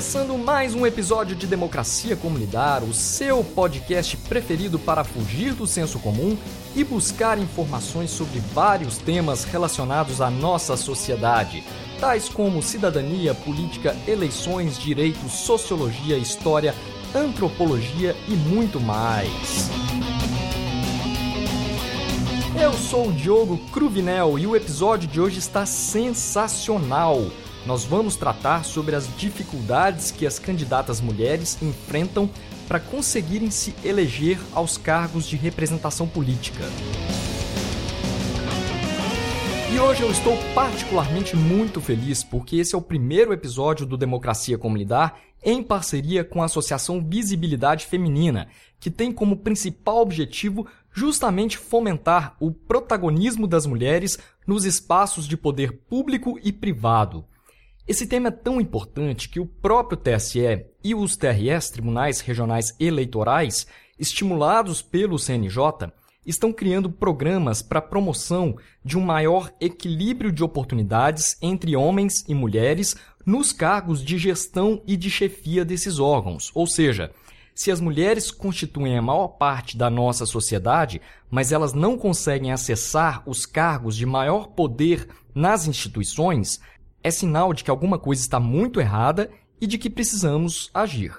Começando mais um episódio de Democracia Lidar, o seu podcast preferido para fugir do senso comum e buscar informações sobre vários temas relacionados à nossa sociedade, tais como cidadania, política, eleições, direitos, sociologia, história, antropologia e muito mais. Eu sou o Diogo Cruvinel e o episódio de hoje está sensacional nós vamos tratar sobre as dificuldades que as candidatas mulheres enfrentam para conseguirem se eleger aos cargos de representação política. E hoje eu estou particularmente muito feliz porque esse é o primeiro episódio do Democracia Como Lidar em parceria com a Associação Visibilidade Feminina, que tem como principal objetivo justamente fomentar o protagonismo das mulheres nos espaços de poder público e privado. Esse tema é tão importante que o próprio TSE e os TRS, Tribunais Regionais Eleitorais, estimulados pelo CNJ, estão criando programas para a promoção de um maior equilíbrio de oportunidades entre homens e mulheres nos cargos de gestão e de chefia desses órgãos. Ou seja, se as mulheres constituem a maior parte da nossa sociedade, mas elas não conseguem acessar os cargos de maior poder nas instituições, é sinal de que alguma coisa está muito errada e de que precisamos agir.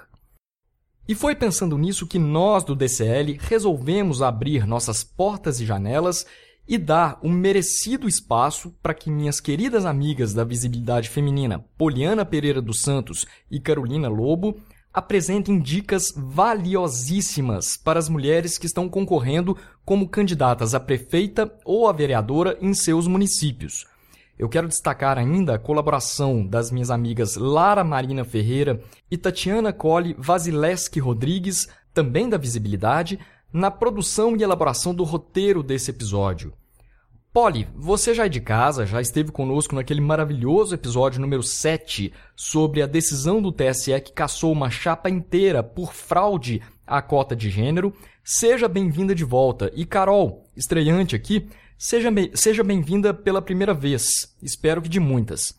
E foi pensando nisso que nós do DCL resolvemos abrir nossas portas e janelas e dar um merecido espaço para que minhas queridas amigas da visibilidade feminina, Poliana Pereira dos Santos e Carolina Lobo, apresentem dicas valiosíssimas para as mulheres que estão concorrendo como candidatas a prefeita ou a vereadora em seus municípios. Eu quero destacar ainda a colaboração das minhas amigas Lara Marina Ferreira e Tatiana Colli Vasileski Rodrigues, também da Visibilidade, na produção e elaboração do roteiro desse episódio. Polly, você já é de casa, já esteve conosco naquele maravilhoso episódio número 7 sobre a decisão do TSE que caçou uma chapa inteira por fraude à cota de gênero. Seja bem-vinda de volta. E Carol, estreante aqui, Seja, bem, seja bem-vinda pela primeira vez, espero que de muitas.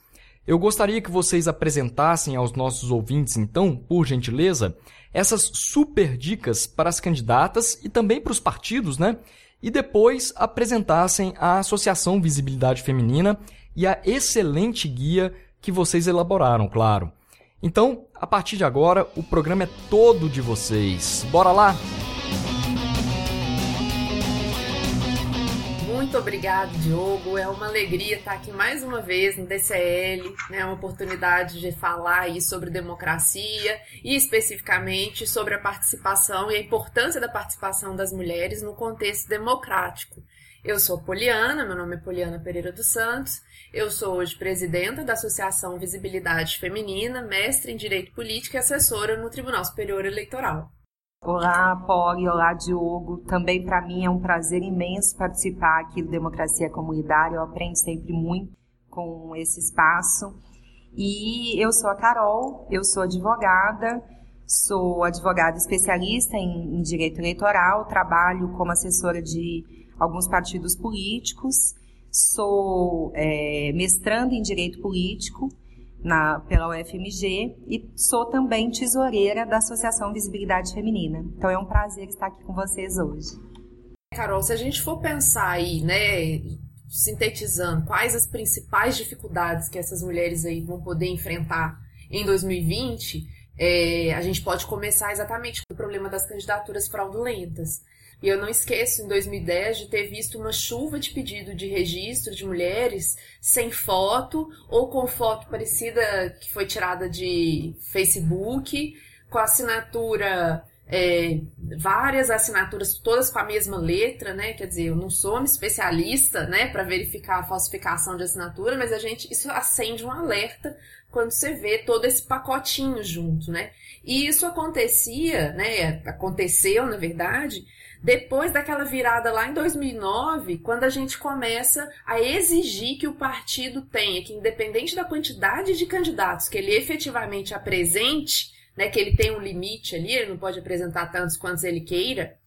Eu gostaria que vocês apresentassem aos nossos ouvintes, então, por gentileza, essas super dicas para as candidatas e também para os partidos, né? E depois apresentassem a Associação Visibilidade Feminina e a excelente guia que vocês elaboraram, claro. Então, a partir de agora, o programa é todo de vocês. Bora lá? Muito obrigado, Diogo. É uma alegria estar aqui mais uma vez no DCL, né? Uma oportunidade de falar aí sobre democracia e especificamente sobre a participação e a importância da participação das mulheres no contexto democrático. Eu sou Poliana, meu nome é Poliana Pereira dos Santos. Eu sou hoje presidenta da Associação Visibilidade Feminina, mestre em Direito Político e assessora no Tribunal Superior Eleitoral. Olá, Poli, olá, Diogo. Também para mim é um prazer imenso participar aqui do Democracia Comunitária. Eu aprendo sempre muito com esse espaço. E eu sou a Carol, eu sou advogada, sou advogada especialista em, em direito eleitoral, trabalho como assessora de alguns partidos políticos, sou é, mestranda em direito político na, pela UFMG e sou também tesoureira da Associação Visibilidade Feminina. Então é um prazer estar aqui com vocês hoje. Carol, se a gente for pensar aí, né, sintetizando, quais as principais dificuldades que essas mulheres aí vão poder enfrentar em 2020, é, a gente pode começar exatamente com o problema das candidaturas fraudulentas. E eu não esqueço, em 2010, de ter visto uma chuva de pedido de registro de mulheres sem foto ou com foto parecida que foi tirada de Facebook, com assinatura, é, várias assinaturas, todas com a mesma letra, né? Quer dizer, eu não sou uma especialista, né, para verificar a falsificação de assinatura, mas a gente, isso acende um alerta quando você vê todo esse pacotinho junto, né? E isso acontecia, né? Aconteceu, na verdade, depois daquela virada lá em 2009, quando a gente começa a exigir que o partido tenha, que independente da quantidade de candidatos que ele efetivamente apresente, né, que ele tem um limite ali, ele não pode apresentar tantos quantos ele queira,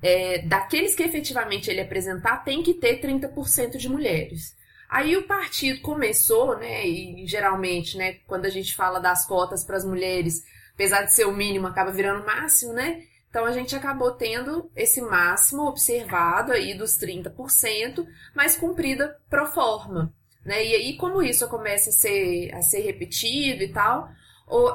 é, daqueles que efetivamente ele apresentar, tem que ter 30% de mulheres. Aí o partido começou, né, e geralmente, né, quando a gente fala das cotas para as mulheres, apesar de ser o mínimo, acaba virando o máximo, né? Então a gente acabou tendo esse máximo observado aí dos 30%, mas cumprida pro forma, né? E aí como isso começa a ser, a ser repetido e tal,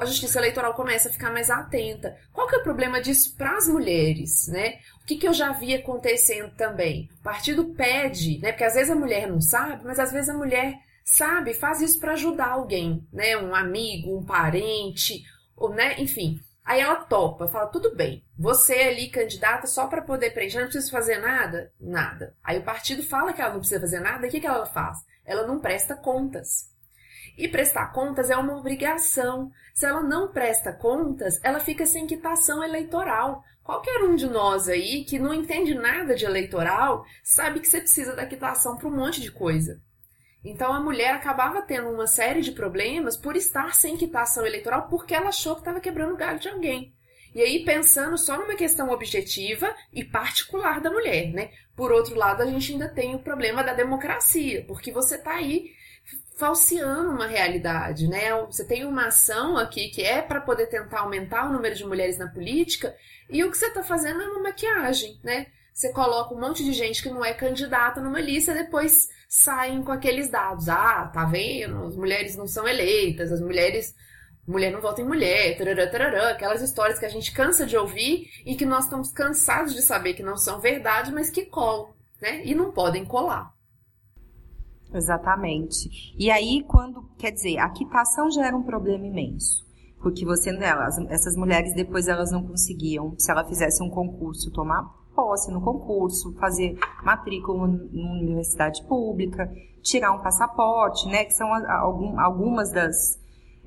a justiça eleitoral começa a ficar mais atenta. Qual que é o problema disso para as mulheres, né? O que, que eu já vi acontecendo também? O partido pede, né? Porque às vezes a mulher não sabe, mas às vezes a mulher sabe, faz isso para ajudar alguém, né? Um amigo, um parente, ou, né? Enfim. Aí ela topa, fala: tudo bem, você é ali candidata só para poder preencher, não precisa fazer nada? Nada. Aí o partido fala que ela não precisa fazer nada, e o que, que ela faz? Ela não presta contas. E prestar contas é uma obrigação. Se ela não presta contas, ela fica sem quitação eleitoral. Qualquer um de nós aí que não entende nada de eleitoral sabe que você precisa da quitação para um monte de coisa. Então a mulher acabava tendo uma série de problemas por estar sem quitação eleitoral porque ela achou que estava quebrando o galho de alguém. E aí pensando só numa questão objetiva e particular da mulher, né? Por outro lado, a gente ainda tem o problema da democracia, porque você está aí falseando uma realidade, né? Você tem uma ação aqui que é para poder tentar aumentar o número de mulheres na política e o que você está fazendo é uma maquiagem, né? Você coloca um monte de gente que não é candidata numa lista depois saem com aqueles dados. Ah, tá vendo? As mulheres não são eleitas, as mulheres. Mulher não vota em mulher, tarará, tarará, aquelas histórias que a gente cansa de ouvir e que nós estamos cansados de saber que não são verdade, mas que colam, né? E não podem colar. Exatamente. E aí, quando, quer dizer, a quitação já era um problema imenso. Porque você, elas, essas mulheres depois elas não conseguiam, se ela fizesse um concurso, tomar posse no concurso, fazer matrícula numa universidade pública, tirar um passaporte, né? Que são algum, algumas das,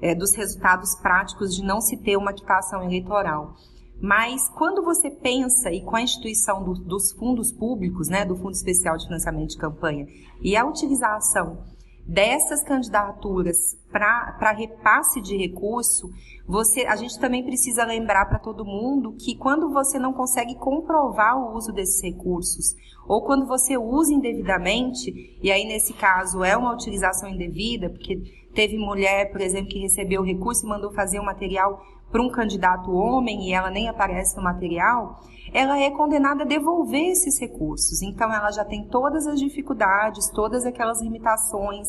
é, dos resultados práticos de não se ter uma quitação eleitoral. Mas quando você pensa e com a instituição do, dos fundos públicos, né, do Fundo Especial de Financiamento de Campanha, e a utilização dessas candidaturas para repasse de recurso, você, a gente também precisa lembrar para todo mundo que quando você não consegue comprovar o uso desses recursos, ou quando você usa indevidamente, e aí nesse caso é uma utilização indevida, porque teve mulher, por exemplo, que recebeu o recurso e mandou fazer um material para um candidato homem e ela nem aparece no material, ela é condenada a devolver esses recursos. Então, ela já tem todas as dificuldades, todas aquelas limitações,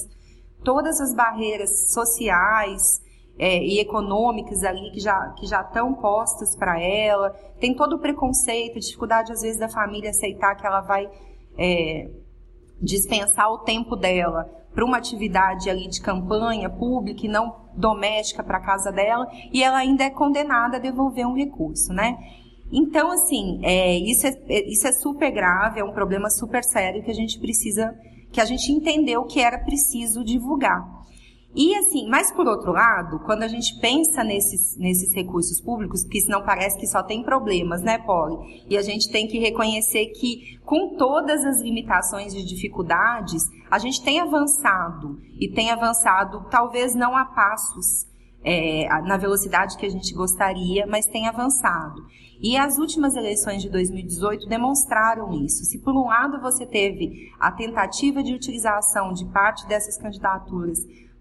todas as barreiras sociais é, e econômicas ali que já, que já estão postas para ela, tem todo o preconceito, dificuldade às vezes da família aceitar que ela vai é, dispensar o tempo dela para uma atividade ali de campanha pública e não doméstica para a casa dela, e ela ainda é condenada a devolver um recurso, né? Então, assim, é, isso, é, é, isso é super grave, é um problema super sério que a gente precisa, que a gente entendeu que era preciso divulgar. E assim, mas por outro lado, quando a gente pensa nesses, nesses recursos públicos, porque senão parece que só tem problemas, né, Polly? E a gente tem que reconhecer que, com todas as limitações e dificuldades, a gente tem avançado, e tem avançado talvez não a passos, é, na velocidade que a gente gostaria, mas tem avançado. E as últimas eleições de 2018 demonstraram isso. Se por um lado você teve a tentativa de utilização de parte dessas candidaturas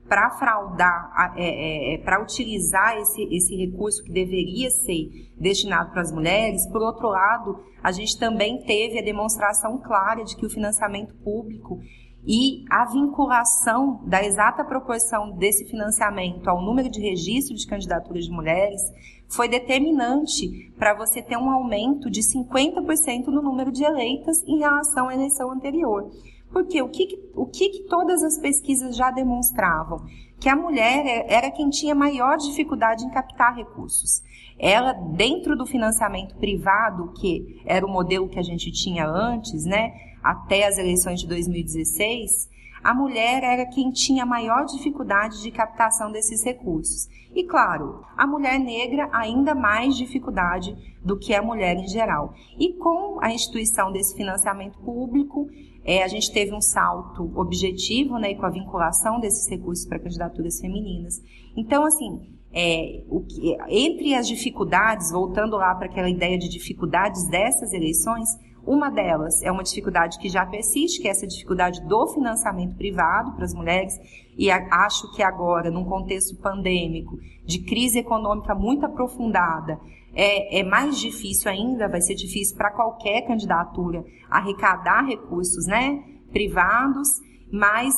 para fraudar, é, é, é para utilizar esse, esse recurso que deveria ser destinado para as mulheres, por outro lado, a gente também teve a demonstração clara de que o financiamento público e a vinculação da exata proporção desse financiamento ao número de registro de candidaturas de mulheres foi determinante para você ter um aumento de 50% no número de eleitas em relação à eleição anterior. Porque o que, o que, que todas as pesquisas já demonstravam? Que a mulher é, era quem tinha maior dificuldade em captar recursos. Ela, dentro do financiamento privado, que era o modelo que a gente tinha antes, né, até as eleições de 2016, a mulher era quem tinha maior dificuldade de captação desses recursos. E claro, a mulher negra ainda mais dificuldade do que a mulher em geral. E com a instituição desse financiamento público, é, a gente teve um salto objetivo, né, com a vinculação desses recursos para candidaturas femininas. Então, assim, é, que, entre as dificuldades, voltando lá para aquela ideia de dificuldades dessas eleições, Uma delas é uma dificuldade que já persiste, que é essa dificuldade do financiamento privado para as mulheres, e acho que agora, num contexto pandêmico, de crise econômica muito aprofundada, é, é mais difícil ainda, vai ser difícil para qualquer candidatura arrecadar recursos né, privados, mas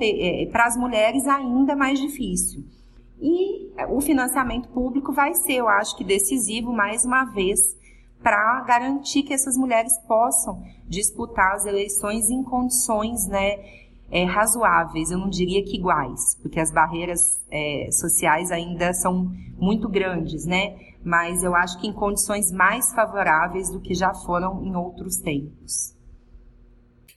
é, para as mulheres ainda mais difícil. E o financiamento público vai ser, eu acho que decisivo mais uma vez para garantir que essas mulheres possam disputar as eleições em condições, né, é, razoáveis. Eu não diria que iguais, porque as barreiras é, sociais ainda são muito grandes, né? Mas eu acho que em condições mais favoráveis do que já foram em outros tempos.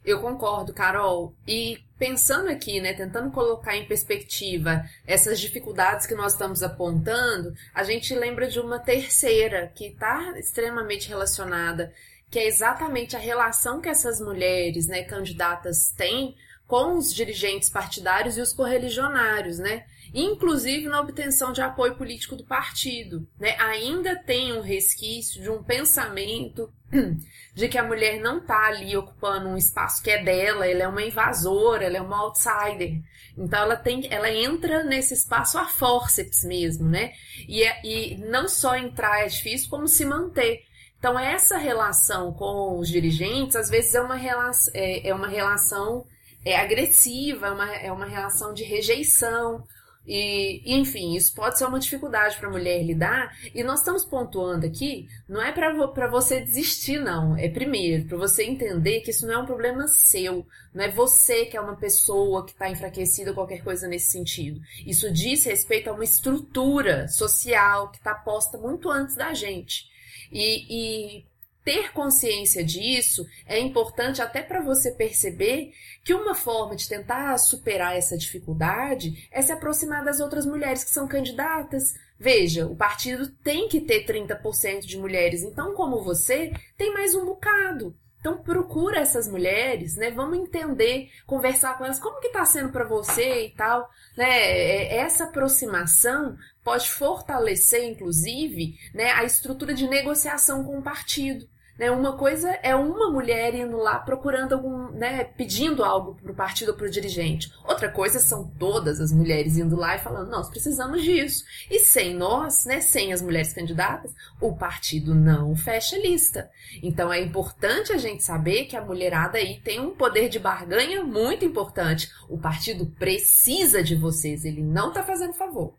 Eu concordo, Carol. E pensando aqui, né, tentando colocar em perspectiva essas dificuldades que nós estamos apontando, a gente lembra de uma terceira que está extremamente relacionada, que é exatamente a relação que essas mulheres, né, candidatas têm com os dirigentes partidários e os correligionários, né? Inclusive na obtenção de apoio político do partido, né? Ainda tem um resquício de um pensamento de que a mulher não está ali ocupando um espaço que é dela, ela é uma invasora, ela é uma outsider. Então ela tem, ela entra nesse espaço a forceps mesmo, né? E, é, e não só entrar é difícil, como se manter. Então essa relação com os dirigentes, às vezes é uma, relação, é, é uma relação é agressiva, é uma, é uma relação de rejeição. E, enfim, isso pode ser uma dificuldade para a mulher lidar. E nós estamos pontuando aqui, não é para você desistir, não. É primeiro, para você entender que isso não é um problema seu. Não é você que é uma pessoa que está enfraquecida, qualquer coisa nesse sentido. Isso diz respeito a uma estrutura social que está posta muito antes da gente. E, e ter consciência disso é importante até para você perceber que uma forma de tentar superar essa dificuldade é se aproximar das outras mulheres que são candidatas. Veja, o partido tem que ter 30% de mulheres, então, como você, tem mais um bocado. Então procura essas mulheres, né? Vamos entender, conversar com elas, como que está sendo para você e tal, né? É, essa aproximação pode fortalecer, inclusive, né, a estrutura de negociação com o partido. Né? Uma coisa é uma mulher indo lá procurando algum, né, pedindo algo para o partido ou para o dirigente. Outra coisa são todas as mulheres indo lá e falando, nós precisamos disso. E sem nós, né, sem as mulheres candidatas, o partido não fecha lista. Então é importante a gente saber que a mulherada aí tem um poder de barganha muito importante. O partido precisa de vocês, ele não está fazendo favor.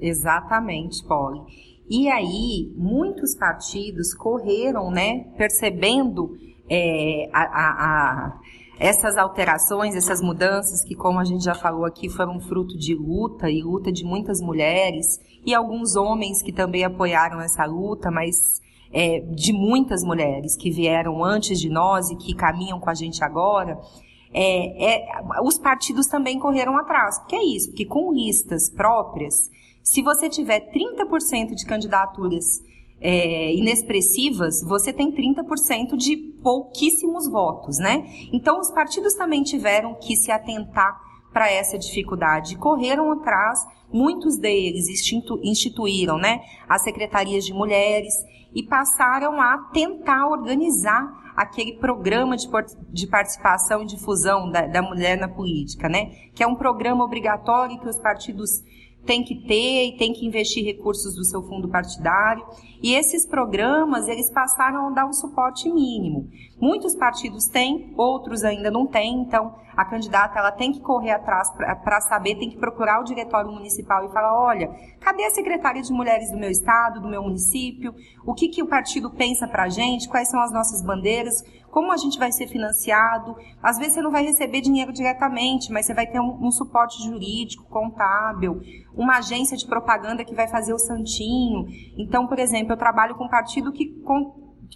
Exatamente, Polly. E aí, muitos partidos correram, né, percebendo é, a, a, a, essas alterações, essas mudanças, que, como a gente já falou aqui, foram fruto de luta e luta de muitas mulheres e alguns homens que também apoiaram essa luta, mas é, de muitas mulheres que vieram antes de nós e que caminham com a gente agora. É, é, os partidos também correram atrás. Porque é isso, porque com listas próprias, se você tiver 30% de candidaturas é, inexpressivas, você tem 30% de pouquíssimos votos, né? Então, os partidos também tiveram que se atentar para essa dificuldade. Correram atrás, muitos deles institu instituíram né, as secretarias de mulheres e passaram a tentar organizar aquele programa de, de participação e difusão da, da mulher na política, né? Que é um programa obrigatório que os partidos tem que ter e tem que investir recursos do seu fundo partidário. E esses programas, eles passaram a dar um suporte mínimo. Muitos partidos têm, outros ainda não têm, então a candidata ela tem que correr atrás para saber, tem que procurar o diretório municipal e falar, olha, cadê a secretária de mulheres do meu estado, do meu município? O que, que o partido pensa para a gente? Quais são as nossas bandeiras? como a gente vai ser financiado. Às vezes você não vai receber dinheiro diretamente, mas você vai ter um, um suporte jurídico, contábil, uma agência de propaganda que vai fazer o santinho. Então, por exemplo, eu trabalho com um partido que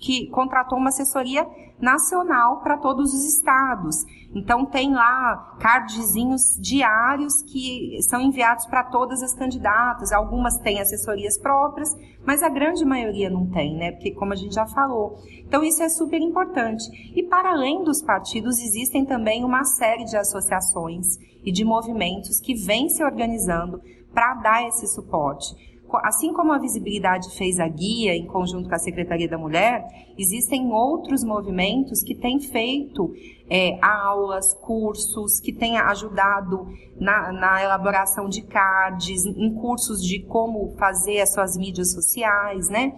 que contratou uma assessoria nacional para todos os estados. Então tem lá cardzinhos diários que são enviados para todas as candidatas. Algumas têm assessorias próprias, mas a grande maioria não tem, né? Porque como a gente já falou. Então isso é super importante. E para além dos partidos existem também uma série de associações e de movimentos que vêm se organizando para dar esse suporte assim como a visibilidade fez a guia em conjunto com a Secretaria da Mulher, existem outros movimentos que têm feito é, aulas, cursos, que têm ajudado na, na, elaboração de cards, em cursos de como fazer as suas mídias sociais, né?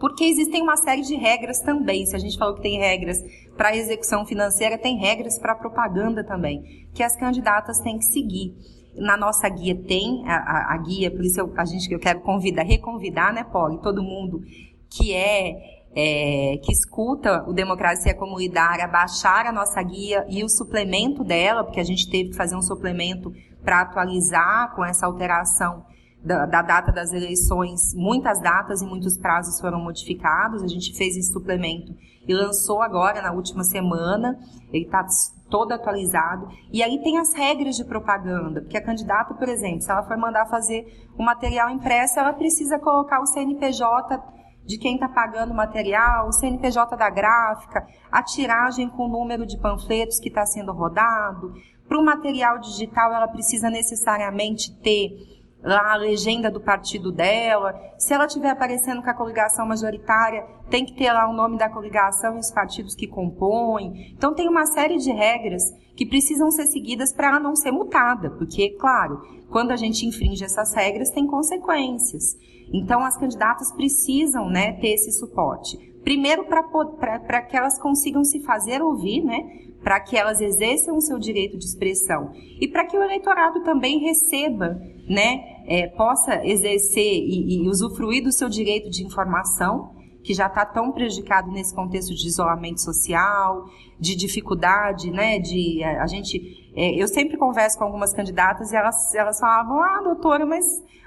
Porque existem uma série de regras também. Se a gente falou que tem regras para execução financeira, tem regras para propaganda também, que as candidatas têm que seguir. Na nossa guia tem a, a, a guia, por isso eu, a gente, eu quero convidar, reconvidar, né, Poli, todo mundo que é é, que escuta o Democracia Comunitária baixar a nossa guia e o suplemento dela, porque a gente teve que fazer um suplemento para atualizar com essa alteração da, da, data das eleições. Muitas datas e muitos prazos foram modificados. A gente fez esse suplemento e lançou agora na última semana. Ele está todo atualizado. E aí tem as regras de propaganda, porque a candidata, por exemplo, se ela for mandar fazer um material impresso, ela precisa colocar o CNPJ de quem está pagando o material, o CNPJ da gráfica, a tiragem com o número de panfletos que está sendo rodado. Para o material digital, ela precisa necessariamente ter lá a legenda do partido dela. Se ela estiver aparecendo com a coligação majoritária, tem que ter lá o nome da coligação e os partidos que compõem. Então tem uma série de regras que precisam ser seguidas para ela não ser multada, porque, claro, quando a gente infringe essas regras, tem consequências. Então as candidatas precisam né, ter esse suporte. Primeiro, para que elas consigam se fazer ouvir, né? para que elas exerçam o seu direito de expressão e para que o eleitorado também receba, né, é, possa exercer e, e usufruir do seu direito de informação, que já está tão prejudicado nesse contexto de isolamento social, de dificuldade, né, de a, a gente, é, eu sempre converso com algumas candidatas e elas, elas falavam, ah, doutora, mas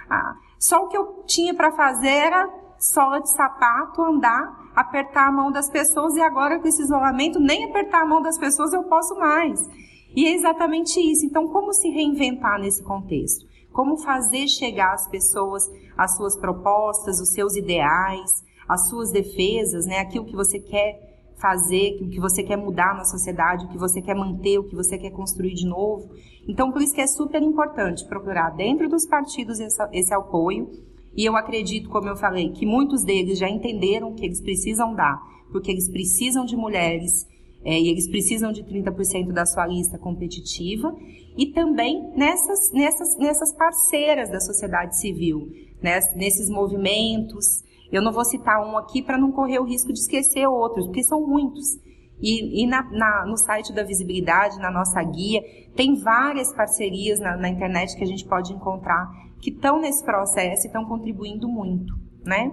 ah, só o que eu tinha para fazer era sola de sapato, andar, apertar a mão das pessoas e agora com esse isolamento, nem apertar a mão das pessoas eu posso mais. E é exatamente isso. Então, como se reinventar nesse contexto? Como fazer chegar às pessoas as suas propostas, os seus ideais, as suas defesas, né? Aquilo que você quer fazer, o que você quer mudar na sociedade, o que você quer manter, o que você quer construir de novo. Então, por isso que é super importante procurar dentro dos partidos esse, apoio e eu acredito, como eu falei, que muitos deles já entenderam que eles precisam dar, porque eles precisam de mulheres é, e eles precisam de 30% da sua lista competitiva, e também nessas, nessas, nessas parceiras da sociedade civil, né, nesses movimentos. Eu não vou citar um aqui para não correr o risco de esquecer outros, porque são muitos. E, e na, na, no site da Visibilidade, na nossa guia, tem várias parcerias na, na internet que a gente pode encontrar que estão nesse processo e estão contribuindo muito, né?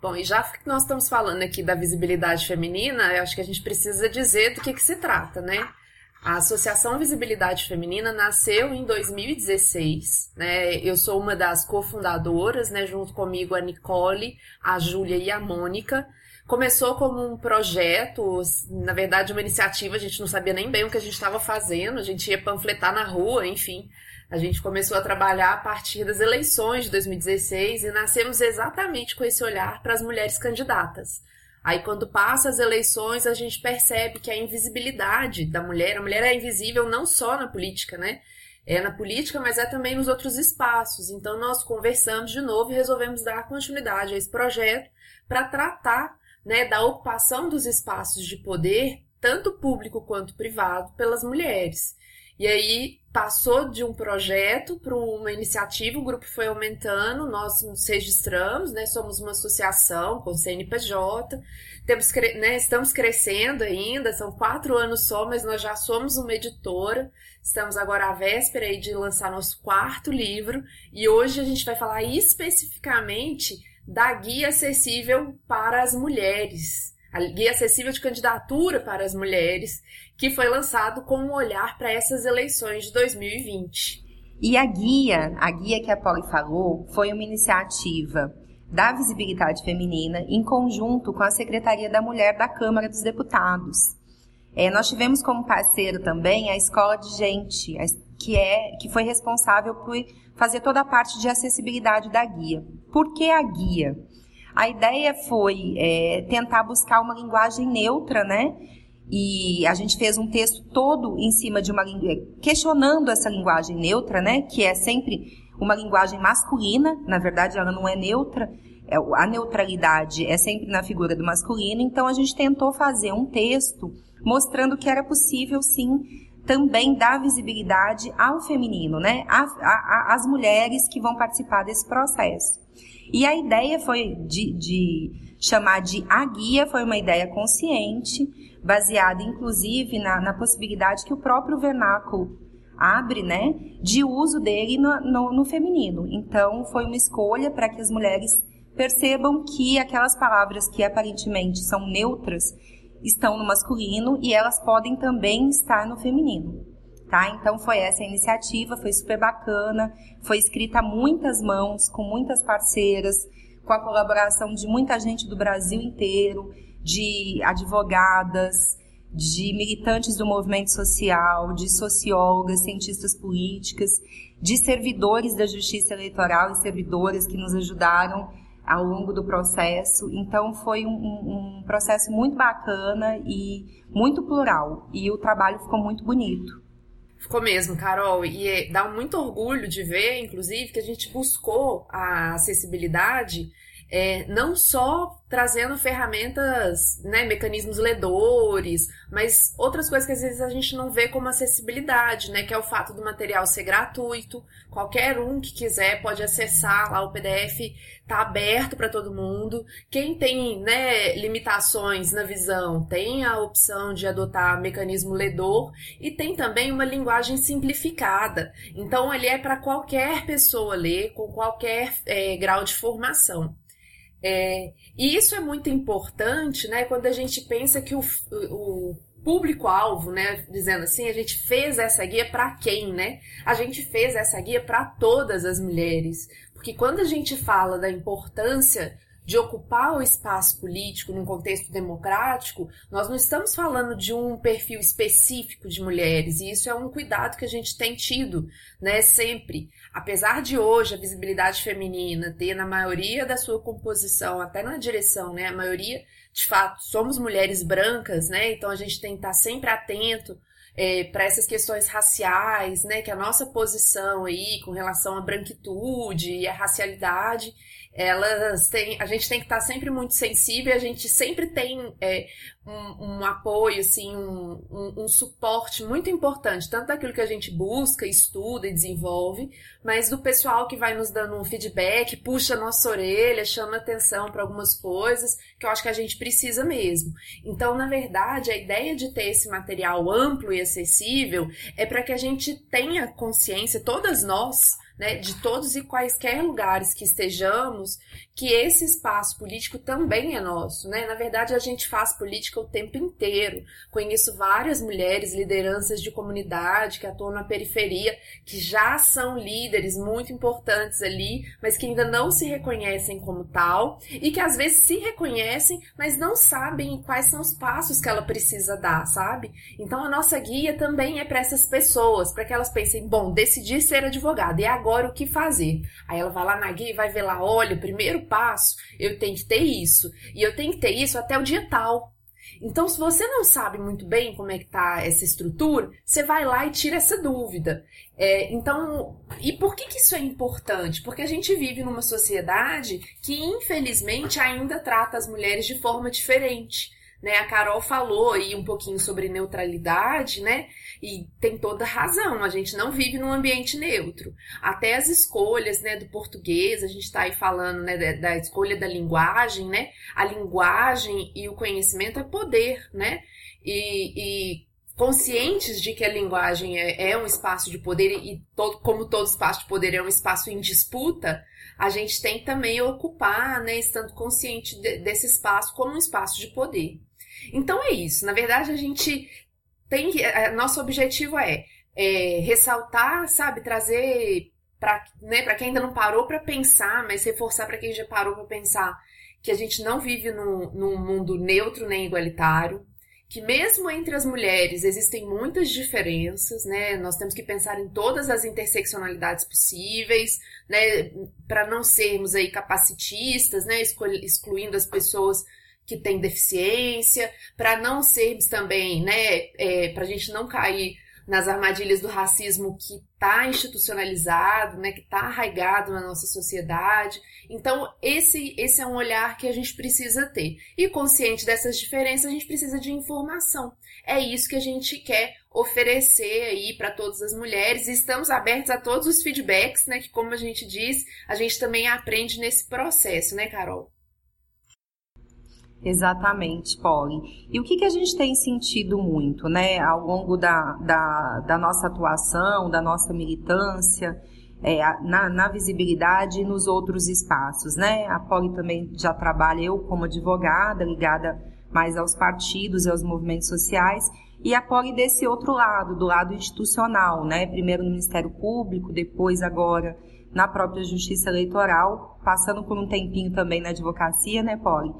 Bom, e já que nós estamos falando aqui da visibilidade feminina, eu acho que a gente precisa dizer do que, que se trata, né? A Associação Visibilidade Feminina nasceu em 2016, né? Eu sou uma das cofundadoras, né? Junto comigo a Nicole, a Júlia e a Mônica. Começou como um projeto, na verdade uma iniciativa, a gente não sabia nem bem o que a gente estava fazendo, a gente ia panfletar na rua, enfim. A gente começou a trabalhar a partir das eleições de 2016 e nascemos exatamente com esse olhar para as mulheres candidatas. Aí, quando passa as eleições, a gente percebe que a invisibilidade da mulher, a mulher é invisível não só na política, né? É na política, mas é também nos outros espaços. Então, nós conversamos de novo e resolvemos dar continuidade a esse projeto para tratar né, da ocupação dos espaços de poder, tanto público quanto privado, pelas mulheres. E aí passou de um projeto para uma iniciativa, o grupo foi aumentando, nós nos registramos, né? Somos uma associação com CNPJ, temos, né, estamos crescendo ainda, são quatro anos só, mas nós já somos uma editora. Estamos agora à véspera de lançar nosso quarto livro e hoje a gente vai falar especificamente da guia acessível para as mulheres a Guia Acessível de Candidatura para as Mulheres, que foi lançado com um olhar para essas eleições de 2020. E a guia, a guia que a Polly falou, foi uma iniciativa da visibilidade feminina em conjunto com a Secretaria da Mulher da Câmara dos Deputados. É, nós tivemos como parceiro também a Escola de Gente, que, é, que foi responsável por fazer toda a parte de acessibilidade da guia. Por que a guia? A ideia foi é, tentar buscar uma linguagem neutra, né? E a gente fez um texto todo em cima de uma questionando essa linguagem neutra, né? Que é sempre uma linguagem masculina, na verdade ela não é neutra, é, a neutralidade é sempre na figura do masculino, então a gente tentou fazer um texto mostrando que era possível sim também dar visibilidade ao feminino, né? As mulheres que vão participar desse processo. E a ideia foi de, de chamar de a guia, foi uma ideia consciente, baseada inclusive na, na possibilidade que o próprio vernáculo abre, né, de uso dele no, no, no feminino. Então, foi uma escolha para que as mulheres percebam que aquelas palavras que aparentemente são neutras estão no masculino e elas podem também estar no feminino. Tá? Então foi essa a iniciativa, foi super bacana, foi escrita a muitas mãos, com muitas parceiras, com a colaboração de muita gente do Brasil inteiro, de advogadas, de militantes do movimento social, de sociólogas, cientistas políticas, de servidores da justiça eleitoral e servidoras que nos ajudaram ao longo do processo. Então foi um, um, processo muito bacana e muito plural. E o trabalho ficou muito bonito. Ficou mesmo, Carol. E é, dá muito orgulho de ver, inclusive, que a gente buscou a acessibilidade é, não só trazendo ferramentas, né, mecanismos ledores, mas outras coisas que às vezes a gente não vê como acessibilidade, né, que é o fato do material ser gratuito, qualquer um que quiser pode acessar lá o PDF, tá aberto para todo mundo. Quem tem, né, limitações na visão, tem a opção de adotar mecanismo ledor e tem também uma linguagem simplificada. Então ele é para qualquer pessoa ler com qualquer é, grau de formação. É, e isso é muito importante, né, quando a gente pensa que o, o público-alvo, né, dizendo assim, a gente fez essa guia para quem, né? A gente fez essa guia para todas as mulheres, porque quando a gente fala da importância de ocupar o espaço político num contexto democrático, nós não estamos falando de um perfil específico de mulheres, e isso é um cuidado que a gente tem tido, né, sempre. Apesar de hoje a visibilidade feminina ter na maioria da sua composição, até na direção, né, a maioria, de fato, somos mulheres brancas, né, então a gente tem que estar sempre atento é, para essas questões raciais, né, que a nossa posição aí com relação à branquitude e à racialidade elas têm, a gente tem que estar sempre muito sensível, a gente sempre tem é, um, um, apoio, assim, um, um, um, suporte muito importante, tanto daquilo que a gente busca, estuda e desenvolve, mas do pessoal que vai nos dando um feedback, puxa a nossa orelha, chama atenção para algumas coisas que eu acho que a gente precisa mesmo. Então, na verdade, a ideia de ter esse material amplo e acessível é para que a gente tenha consciência, todas nós, né, de todos e quaisquer lugares que estejamos, que esse espaço político também é nosso, né? Na verdade, a gente faz política o tempo inteiro. Conheço várias mulheres, lideranças de comunidade que atuam na periferia, que já são líderes muito importantes ali, mas que ainda não se reconhecem como tal e que às vezes se reconhecem, mas não sabem quais são os passos que ela precisa dar, sabe? Então a nossa guia também é para essas pessoas, para que elas pensem, bom, decidi ser advogada e agora o que fazer? Aí ela vai lá na guia e vai ver lá, olha, primeiro passo, eu tenho que ter isso. E eu tenho que ter isso até o dia tal. Então, se você não sabe muito bem como é que tá essa estrutura, você vai lá e tira essa dúvida. É, então, e por que, que isso é importante? Porque a gente vive numa sociedade que, infelizmente, ainda trata as mulheres de forma diferente. Né? A Carol falou aí um pouquinho sobre neutralidade, né? E tem toda razão, a gente não vive num ambiente neutro. Até as escolhas, né, do português, a gente está aí falando, né, da, da, escolha da linguagem, né? A linguagem e o conhecimento é poder, né? E, e conscientes de que a linguagem é, é um espaço de poder e todo, como todo espaço de poder é um espaço em disputa, a gente tem que também ocupar, né, estando consciente de, desse espaço como um espaço de poder. Então é isso. Na verdade, a gente tem que. É, nosso objetivo é, é ressaltar, sabe, trazer para né, quem ainda não parou para pensar, mas reforçar para quem já parou para pensar que a gente não vive num, num mundo neutro nem igualitário, que mesmo entre as mulheres existem muitas diferenças, né? Nós temos que pensar em todas as interseccionalidades possíveis, né? Para não sermos aí capacitistas, né? Excluindo as pessoas que tem deficiência, para não sermos também, né, é, para a gente não cair nas armadilhas do racismo que está institucionalizado, né, que está arraigado na nossa sociedade. Então, esse, esse é um olhar que a gente precisa ter. E consciente dessas diferenças, a gente precisa de informação. É isso que a gente quer oferecer aí para todas as mulheres. E estamos abertos a todos os feedbacks, né, que como a gente diz, a gente também aprende nesse processo, né, Carol? Exatamente, Polly. E o que, que a gente tem sentido muito, né, ao longo da, da, da nossa atuação, da nossa militância, é, na, na, visibilidade e nos outros espaços, né? A Polly também já trabalha, eu como advogada, ligada mais aos partidos e aos movimentos sociais, e a Polly desse outro lado, do lado institucional, né? Primeiro no Ministério Público, depois agora na própria Justiça Eleitoral, passando por um tempinho também na advocacia, né, Polly?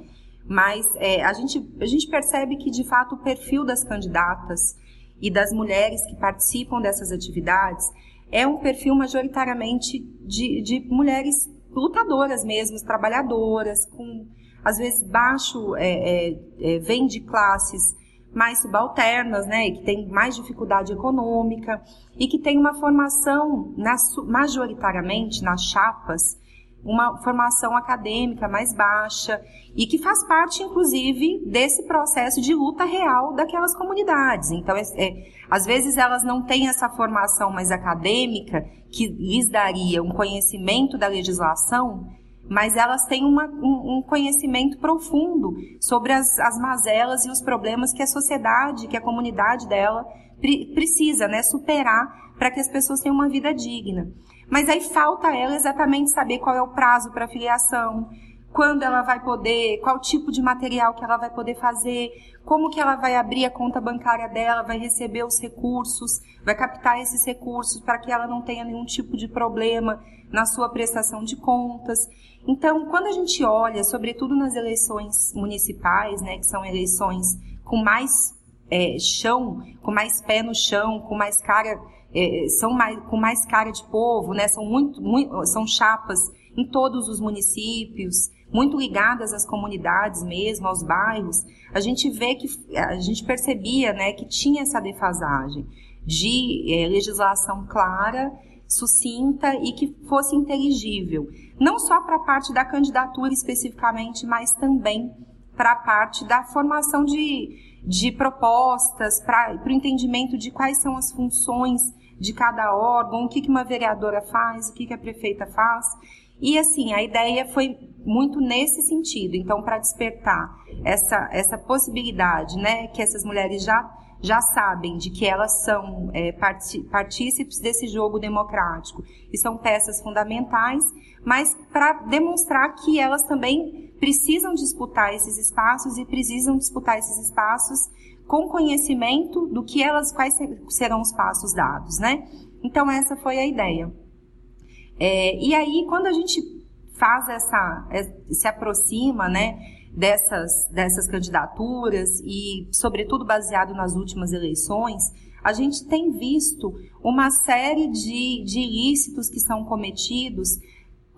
Mas é, a, gente, a gente percebe que, de fato, o perfil das candidatas e das mulheres que participam dessas atividades é um perfil majoritariamente de, de mulheres lutadoras mesmo, trabalhadoras, com, às vezes, baixo, é, é, é, vem de classes mais subalternas, né, que tem mais dificuldade econômica e que tem uma formação, na, majoritariamente, nas chapas, uma formação acadêmica mais baixa e que faz parte, inclusive, desse processo de luta real daquelas comunidades. Então, é, é, às vezes elas não têm essa formação mais acadêmica que lhes daria um conhecimento da legislação, mas elas têm uma, um, um, conhecimento profundo sobre as, as mazelas e os problemas que a sociedade, que a comunidade dela pre, precisa né, superar para que as pessoas tenham uma vida digna. Mas aí falta ela exatamente saber qual é o prazo para filiação, quando ela vai poder, qual tipo de material que ela vai poder fazer, como que ela vai abrir a conta bancária dela, vai receber os recursos, vai captar esses recursos para que ela não tenha nenhum tipo de problema na sua prestação de contas. Então, quando a gente olha, sobretudo nas eleições municipais, né, que são eleições com mais é, chão, com mais pé no chão, com mais cara é, são mais, com mais cara de povo, né? São muito, muito, são chapas em todos os municípios, muito ligadas às comunidades mesmo, aos bairros. A gente vê que a gente percebia, né, que tinha essa defasagem de é, legislação clara, sucinta e que fosse inteligível, não só para a parte da candidatura especificamente, mas também para a parte da formação de de propostas para o entendimento de quais são as funções de cada órgão, o que, que uma vereadora faz, o que, que a prefeita faz. E assim, a ideia foi muito nesse sentido. Então, para despertar essa, essa possibilidade, né, que essas mulheres já, já sabem de que elas são é, partícipes desse jogo democrático e são peças fundamentais, mas para demonstrar que elas também precisam disputar esses espaços e precisam disputar esses espaços com conhecimento do que elas, quais serão os passos dados, né? Então essa foi a ideia. É, e aí quando a gente faz essa, é, se aproxima, né, dessas, dessas candidaturas e sobretudo baseado nas últimas eleições, a gente tem visto uma série de, de ilícitos que são cometidos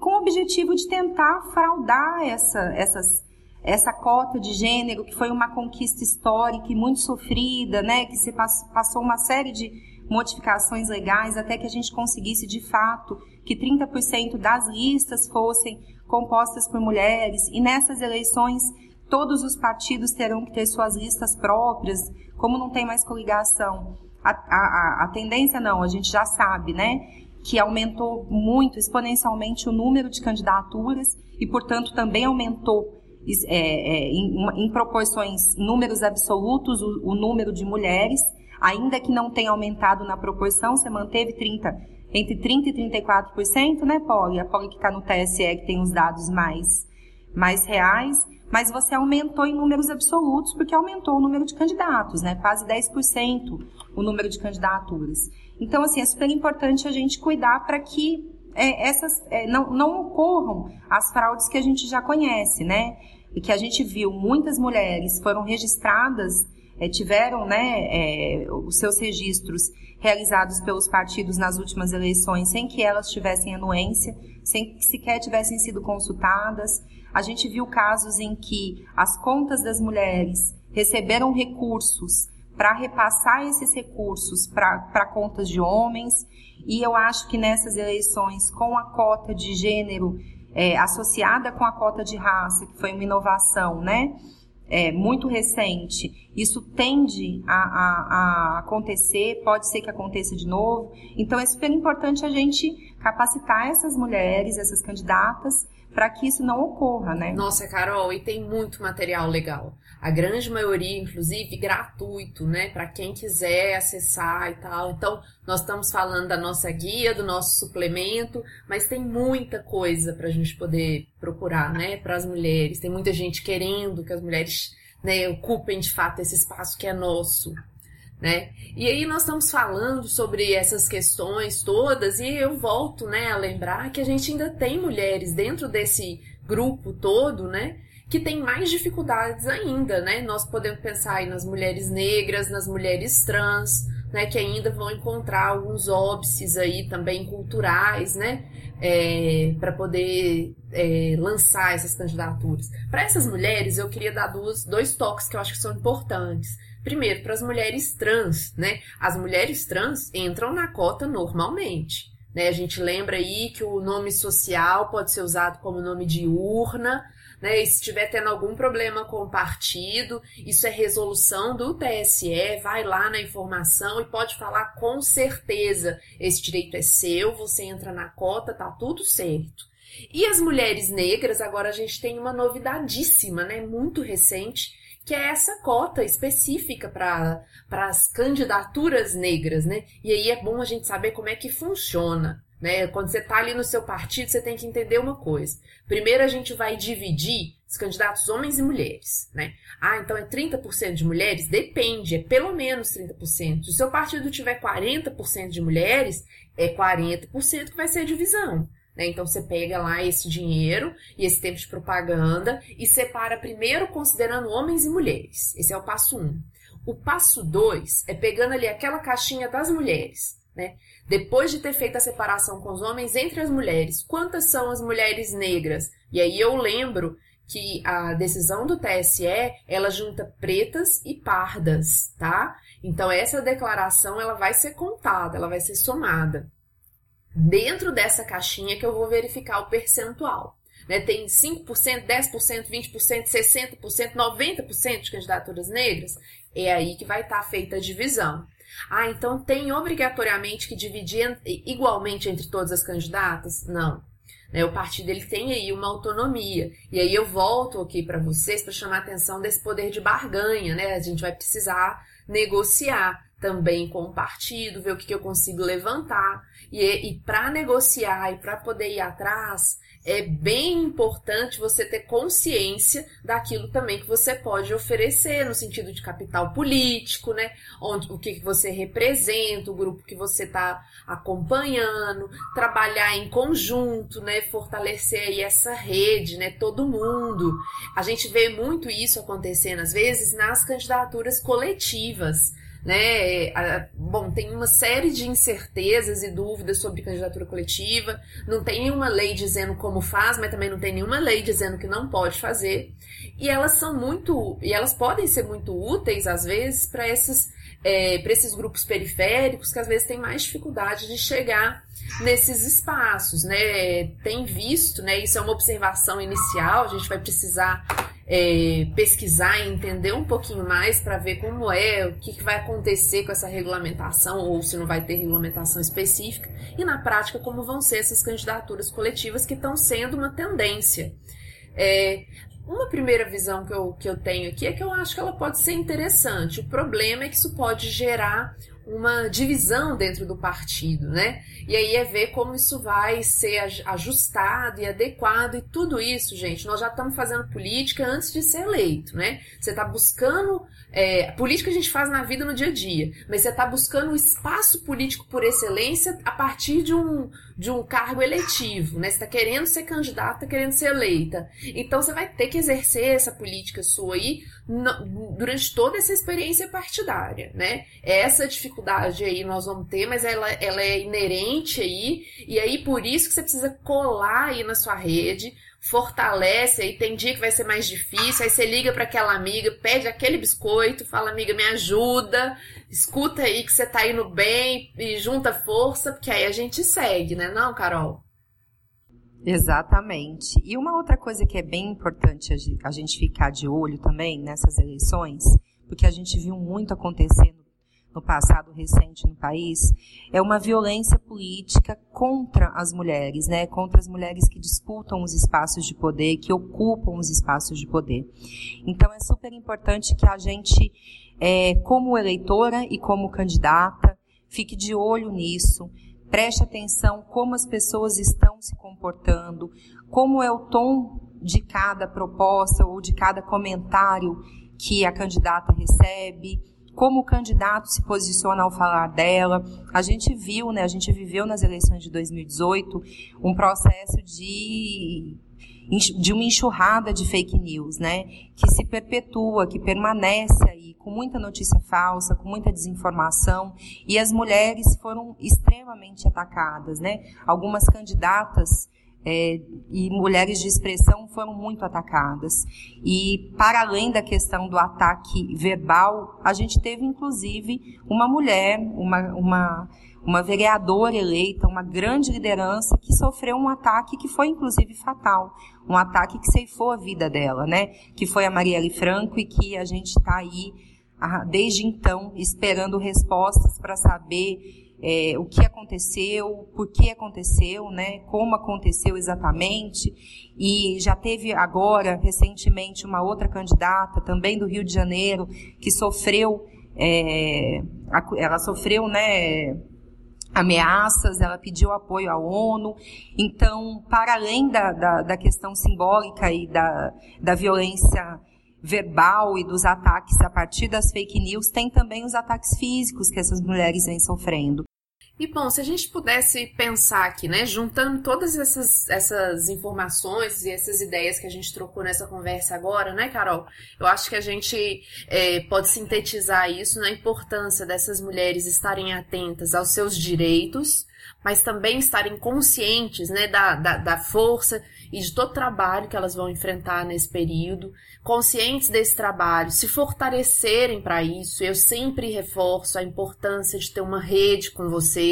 com o objetivo de tentar fraudar essa, essas essa cota de gênero, que foi uma conquista histórica e muito sofrida, né, que se passou uma série de modificações legais até que a gente conseguisse de fato que 30% das listas fossem compostas por mulheres e nessas eleições todos os partidos terão que ter suas listas próprias, como não tem mais coligação. A, a, a tendência não, a gente já sabe, né? Que aumentou muito, exponencialmente, o número de candidaturas e, portanto, também aumentou é, é, em, em, proporções, números absolutos, o, o, número de mulheres, ainda que não tenha aumentado na proporção, você manteve 30, entre 30% e 34%, né, Poli? A Poli que está no TSE, que tem os dados mais, mais reais, mas você aumentou em números absolutos, porque aumentou o número de candidatos, né? Quase 10% o número de candidaturas. Então, assim, é super importante a gente cuidar para que é, essas é, não, não ocorram as fraudes que a gente já conhece, né? E que a gente viu muitas mulheres foram registradas, é, tiveram né, é, os seus registros realizados pelos partidos nas últimas eleições sem que elas tivessem anuência, sem que sequer tivessem sido consultadas. A gente viu casos em que as contas das mulheres receberam recursos para repassar esses recursos para contas de homens. E eu acho que nessas eleições, com a cota de gênero é, associada com a cota de raça, que foi uma inovação, né? É, muito recente, isso tende a, a, a, acontecer, pode ser que aconteça de novo. Então é super importante a gente capacitar essas mulheres, essas candidatas, para que isso não ocorra, né? Nossa, Carol, e tem muito material legal. A grande maioria, inclusive, gratuito, né? Para quem quiser acessar e tal. Então, nós estamos falando da nossa guia, do nosso suplemento, mas tem muita coisa para a gente poder procurar, né? Para as mulheres. Tem muita gente querendo que as mulheres né, ocupem de fato esse espaço que é nosso, né? E aí nós estamos falando sobre essas questões todas e eu volto, né, a lembrar que a gente ainda tem mulheres dentro desse grupo todo, né, que tem mais dificuldades ainda, né? Nós podemos pensar aí nas mulheres negras, nas mulheres trans, né, que ainda vão encontrar alguns óbices aí também culturais, né, é, para poder é, lançar essas candidaturas. Para essas mulheres, eu queria dar duas, dois toques que eu acho que são importantes. Primeiro, para as mulheres trans, né? As mulheres trans entram na cota normalmente. Né? A gente lembra aí que o nome social pode ser usado como nome de urna, né? E se estiver tendo algum problema com o partido, isso é resolução do TSE, vai lá na informação e pode falar com certeza: esse direito é seu, você entra na cota, tá tudo certo. E as mulheres negras, agora a gente tem uma novidadíssima, né? Muito recente, que é essa cota específica para as candidaturas negras, né? E aí é bom a gente saber como é que funciona. Né? Quando você está ali no seu partido, você tem que entender uma coisa. Primeiro, a gente vai dividir os candidatos homens e mulheres. Né? Ah, então é 30% de mulheres? Depende, é pelo menos 30%. Se o seu partido tiver 40% de mulheres, é 40% que vai ser divisão. Né? Então você pega lá esse dinheiro e esse tempo de propaganda e separa primeiro considerando homens e mulheres. Esse é o passo 1. Um. O passo 2 é pegando ali aquela caixinha das mulheres. Né? Depois de ter feito a separação com os homens entre as mulheres, quantas são as mulheres negras? E aí eu lembro que a decisão do TSE, ela junta pretas e pardas, tá? Então essa declaração ela vai ser contada, ela vai ser somada dentro dessa caixinha que eu vou verificar o percentual. Né? Tem 5%, 10%, 20%, 60%, 90% de candidaturas negras. É aí que vai estar tá feita a divisão. Ah, então tem obrigatoriamente que dividir igualmente entre todas as candidatas? Não. Né, o partido ele tem aí uma autonomia. E aí eu volto aqui para vocês para chamar a atenção desse poder de barganha, né? A gente vai precisar negociar também com o partido, ver o que, que eu consigo levantar. E, e para negociar e para poder ir atrás, é bem importante você ter consciência daquilo também que você pode oferecer, no sentido de capital político, né? Onde, o que, que você representa, o grupo que você está acompanhando, trabalhar em conjunto, né? Fortalecer aí essa rede, né? Todo mundo. A gente vê muito isso acontecendo, às vezes, nas candidaturas coletivas né? Bom, tem uma série de incertezas e dúvidas sobre candidatura coletiva. Não tem nenhuma lei dizendo como faz, mas também não tem nenhuma lei dizendo que não pode fazer. E elas são muito, e elas podem ser muito úteis às vezes para esses é, para esses grupos periféricos que às vezes têm mais dificuldade de chegar nesses espaços, né? Tem visto, né? Isso é uma observação inicial. A gente vai precisar é, pesquisar e entender um pouquinho mais para ver como é, o que, que, vai acontecer com essa regulamentação, ou se não vai ter regulamentação específica, e na prática como vão ser essas candidaturas coletivas que estão sendo uma tendência. É, uma primeira visão que eu, que eu tenho aqui é que eu acho que ela pode ser interessante. O problema é que isso pode gerar uma divisão dentro do partido, né? E aí é ver como isso vai ser ajustado e adequado e tudo isso, gente. Nós já estamos fazendo política antes de ser eleito, né? Você está buscando é, política a gente faz na vida no dia a dia, mas você está buscando o espaço político por excelência a partir de um, de um cargo eletivo, né? Você está querendo ser candidata, querendo ser eleita. Então você vai ter que exercer essa política sua aí durante toda essa experiência partidária, né? Essa dificuldade dificuldade aí nós vamos ter, mas ela, ela é inerente aí, e aí por isso que você precisa colar aí na sua rede, fortalece, aí tem dia que vai ser mais difícil, aí você liga para aquela amiga, pede aquele biscoito, fala, amiga, me ajuda, escuta aí que você tá indo bem e junta força, porque aí a gente segue, né? Não, Carol? Exatamente. E uma outra coisa que é bem importante a gente ficar de olho também nessas eleições, porque a gente viu muito acontecer no passado recente no país, é uma violência política contra as mulheres, né? Contra as mulheres que disputam os espaços de poder, que ocupam os espaços de poder. Então é super importante que a gente, é, como eleitora e como candidata, fique de olho nisso, preste atenção como as pessoas estão se comportando, como é o tom de cada proposta ou de cada comentário que a candidata recebe, como o candidato se posiciona ao falar dela. A gente viu, né, a gente viveu nas eleições de 2018 um processo de de uma enxurrada de fake news, né, que se perpetua, que permanece aí com muita notícia falsa, com muita desinformação, e as mulheres foram extremamente atacadas, né? Algumas candidatas é, e mulheres de expressão foram muito atacadas. E, para além da questão do ataque verbal, a gente teve, inclusive, uma mulher, uma, uma, uma vereadora eleita, uma grande liderança, que sofreu um ataque que foi, inclusive, fatal. Um ataque que ceifou a vida dela, né? Que foi a Marielle Franco e que a gente está aí, desde então, esperando respostas para saber é, o que aconteceu, por que aconteceu, né, como aconteceu exatamente. E já teve agora, recentemente, uma outra candidata, também do Rio de Janeiro, que sofreu, é, ela sofreu, né, ameaças, ela pediu apoio à ONU. Então, para além da, da, da questão simbólica e da, da violência verbal e dos ataques a partir das fake news, tem também os ataques físicos que essas mulheres vêm sofrendo. E bom, se a gente pudesse pensar aqui, né, juntando todas essas, essas informações e essas ideias que a gente trocou nessa conversa agora, né, Carol? Eu acho que a gente é, pode sintetizar isso na importância dessas mulheres estarem atentas aos seus direitos, mas também estarem conscientes né, da, da, da força e de todo o trabalho que elas vão enfrentar nesse período, conscientes desse trabalho, se fortalecerem para isso. Eu sempre reforço a importância de ter uma rede com você,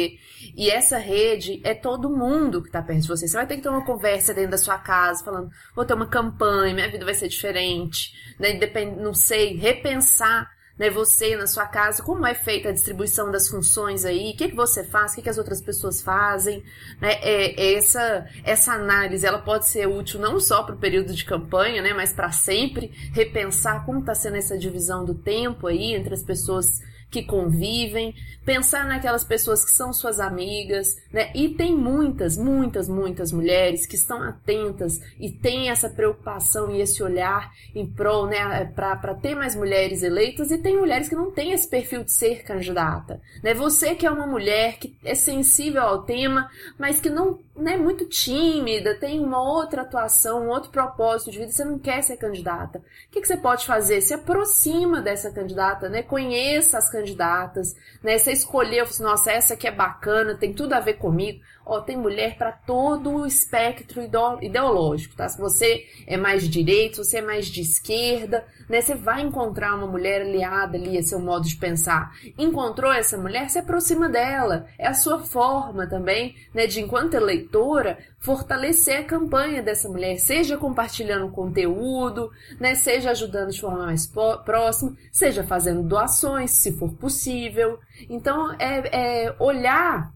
e essa rede é todo mundo que está perto de você. Você vai ter que ter uma conversa dentro da sua casa, falando: vou ter uma campanha, minha vida vai ser diferente, né? Depende, não sei, repensar né, você na sua casa, como é feita a distribuição das funções aí, o que, que você faz, o que, que as outras pessoas fazem, né, é, é essa, essa análise, ela pode ser útil não só para o período de campanha, né, mas para sempre, repensar como está sendo essa divisão do tempo aí entre as pessoas que convivem, pensar naquelas pessoas que são suas amigas, né? E tem muitas, muitas, muitas mulheres que estão atentas e têm essa preocupação e esse olhar em prol, né, para ter mais mulheres eleitas e tem mulheres que não têm esse perfil de ser candidata, né? Você que é uma mulher que é sensível ao tema, mas que não é muito tímida, tem uma outra atuação, um outro propósito de vida, você não quer ser candidata. O que, que você pode fazer? Se aproxima dessa candidata, né? Conheça as candidatas né? Você escolheu, nossa, essa aqui é bacana, tem tudo a ver comigo. Ó, tem mulher para todo o espectro ideológico, tá? Se você é mais de direita, se você é mais de esquerda, né? Você vai encontrar uma mulher aliada ali a seu modo de pensar. Encontrou essa mulher, se aproxima dela. É a sua forma também, né? De enquanto eleitora, fortalecer a campanha dessa mulher, seja compartilhando conteúdo, né? Seja ajudando de forma mais próxima, seja fazendo doações, se for possível. Então, é, é olhar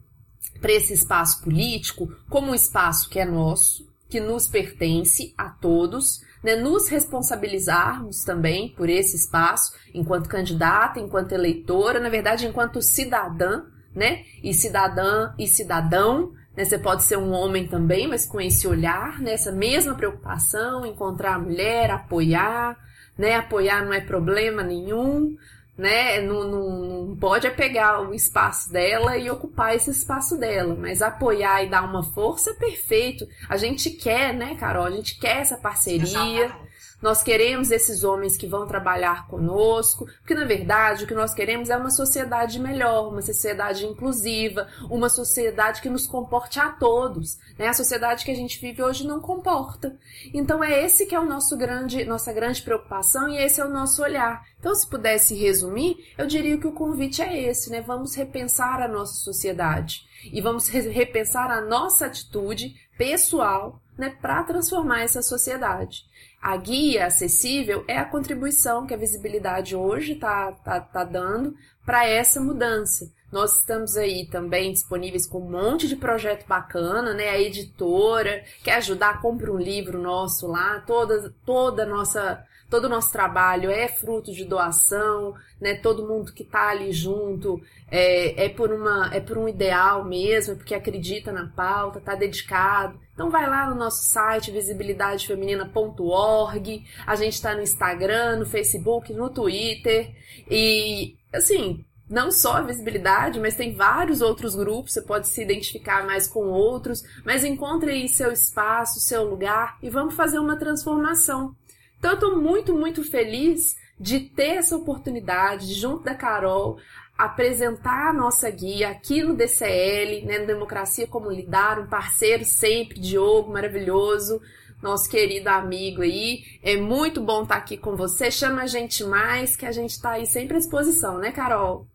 para esse espaço político como um espaço que é nosso, que nos pertence a todos, né, nos responsabilizarmos também por esse espaço, enquanto candidata, enquanto eleitora, na verdade, enquanto cidadã, né, e cidadã e cidadão, né, você pode ser um homem também, mas com esse olhar, né, essa mesma preocupação, encontrar a mulher, apoiar, né, apoiar não é problema nenhum, né? Não, não, não, pode é pegar o espaço dela e ocupar esse espaço dela, mas apoiar e dar uma força é perfeito. A gente quer, né, Carol? A gente quer essa parceria. Nós queremos esses homens que vão trabalhar conosco, porque na verdade o que nós queremos é uma sociedade melhor, uma sociedade inclusiva, uma sociedade que nos comporte a todos. Né? A sociedade que a gente vive hoje não comporta. Então é esse que é o nosso grande, nossa grande preocupação e esse é o nosso olhar. Então, se pudesse resumir, eu diria que o convite é esse, né? Vamos repensar a nossa sociedade e vamos repensar a nossa atitude pessoal né, para transformar essa sociedade. A guia acessível é a contribuição que a visibilidade hoje está tá, tá dando para essa mudança. Nós estamos aí também disponíveis com um monte de projeto bacana, né? A editora quer ajudar, compra um livro nosso lá, toda, toda a nossa todo o nosso trabalho é fruto de doação, né? Todo mundo que está ali junto é, é, por uma, é por um ideal mesmo, é porque acredita na pauta, está dedicado. Então vai lá no nosso site visibilidadefeminina.org. A gente está no Instagram, no Facebook, no Twitter e assim não só a visibilidade, mas tem vários outros grupos, você pode se identificar mais com outros, mas encontre aí seu espaço, seu lugar e vamos fazer uma transformação. Então eu estou muito, muito feliz de ter essa oportunidade, de, junto da Carol, apresentar a nossa guia aqui no DCL, né, no Democracia Como Lidar, um parceiro sempre, Diogo, maravilhoso, nosso querido amigo aí. É muito bom estar aqui com você. Chama a gente mais, que a gente está aí sempre à disposição, né, Carol?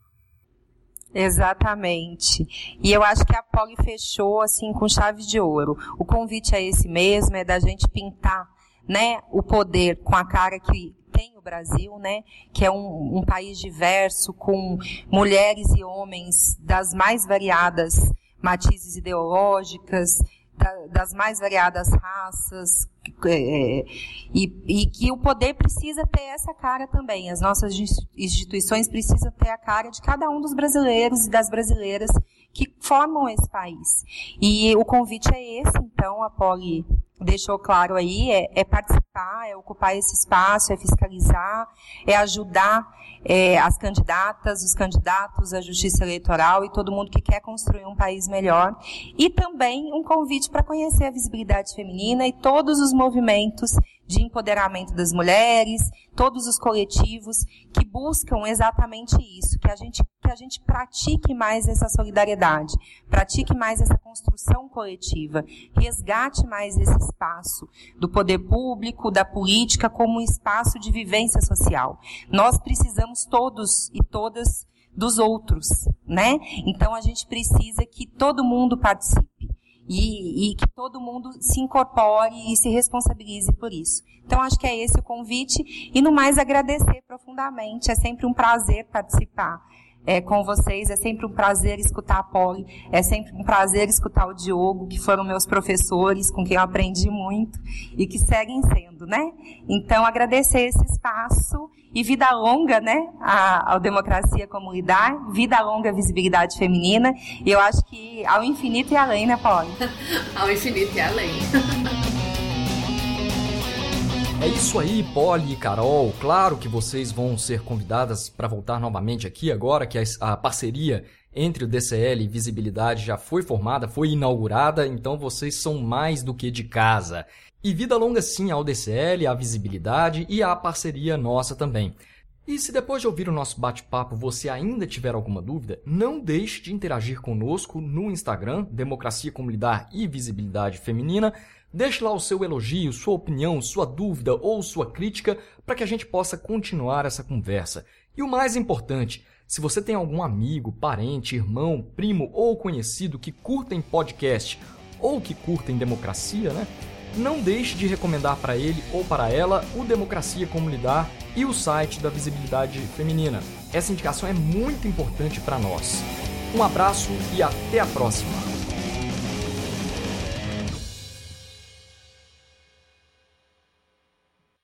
Exatamente. E eu acho que a Poli fechou assim com chave de ouro. O convite é esse mesmo, é da gente pintar né, o poder com a cara que tem o Brasil, né, que é um, um país diverso, com mulheres e homens das mais variadas matizes ideológicas, da, das mais variadas raças, é, e, e, que o poder precisa ter essa cara também. As nossas instituições precisam ter a cara de cada um dos brasileiros e das brasileiras que formam esse país. E o convite é esse, então, a Poli deixou claro aí, é, é, participar, é ocupar esse espaço, é fiscalizar, é ajudar é, as candidatas, os candidatos à justiça eleitoral e todo mundo que quer construir um país melhor. E também um convite para conhecer a visibilidade feminina e todos os movimentos de empoderamento das mulheres, todos os coletivos que buscam exatamente isso, que a gente que a gente pratique mais essa solidariedade, pratique mais essa construção coletiva, resgate mais esse espaço do poder público, da política como um espaço de vivência social. Nós precisamos todos e todas dos outros, né? Então a gente precisa que todo mundo participe e, e, que todo mundo se incorpore e se responsabilize por isso. Então, acho que é esse o convite. E, no mais, agradecer profundamente. É sempre um prazer participar é, com vocês. É sempre um prazer escutar a Polly, é sempre um prazer escutar o Diogo, que foram meus professores, com quem eu aprendi muito e que seguem sendo, né? Então, agradecer esse espaço e vida longa, né, a, ao Democracia Lidar, vida longa visibilidade feminina. E eu acho que ao infinito e além, né, Polly? ao infinito e além. É isso aí, Polly e Carol. Claro que vocês vão ser convidadas para voltar novamente aqui agora que a parceria entre o DCL e Visibilidade já foi formada, foi inaugurada, então vocês são mais do que de casa. E vida longa sim ao DCL, à Visibilidade e à parceria nossa também. E se depois de ouvir o nosso bate-papo você ainda tiver alguma dúvida, não deixe de interagir conosco no Instagram, Democracia como Lidar e Visibilidade Feminina, Deixe lá o seu elogio, sua opinião, sua dúvida ou sua crítica para que a gente possa continuar essa conversa. E o mais importante, se você tem algum amigo, parente, irmão, primo ou conhecido que curtem podcast ou que curtem democracia, né? Não deixe de recomendar para ele ou para ela o Democracia Como Lidar e o site da Visibilidade Feminina. Essa indicação é muito importante para nós. Um abraço e até a próxima!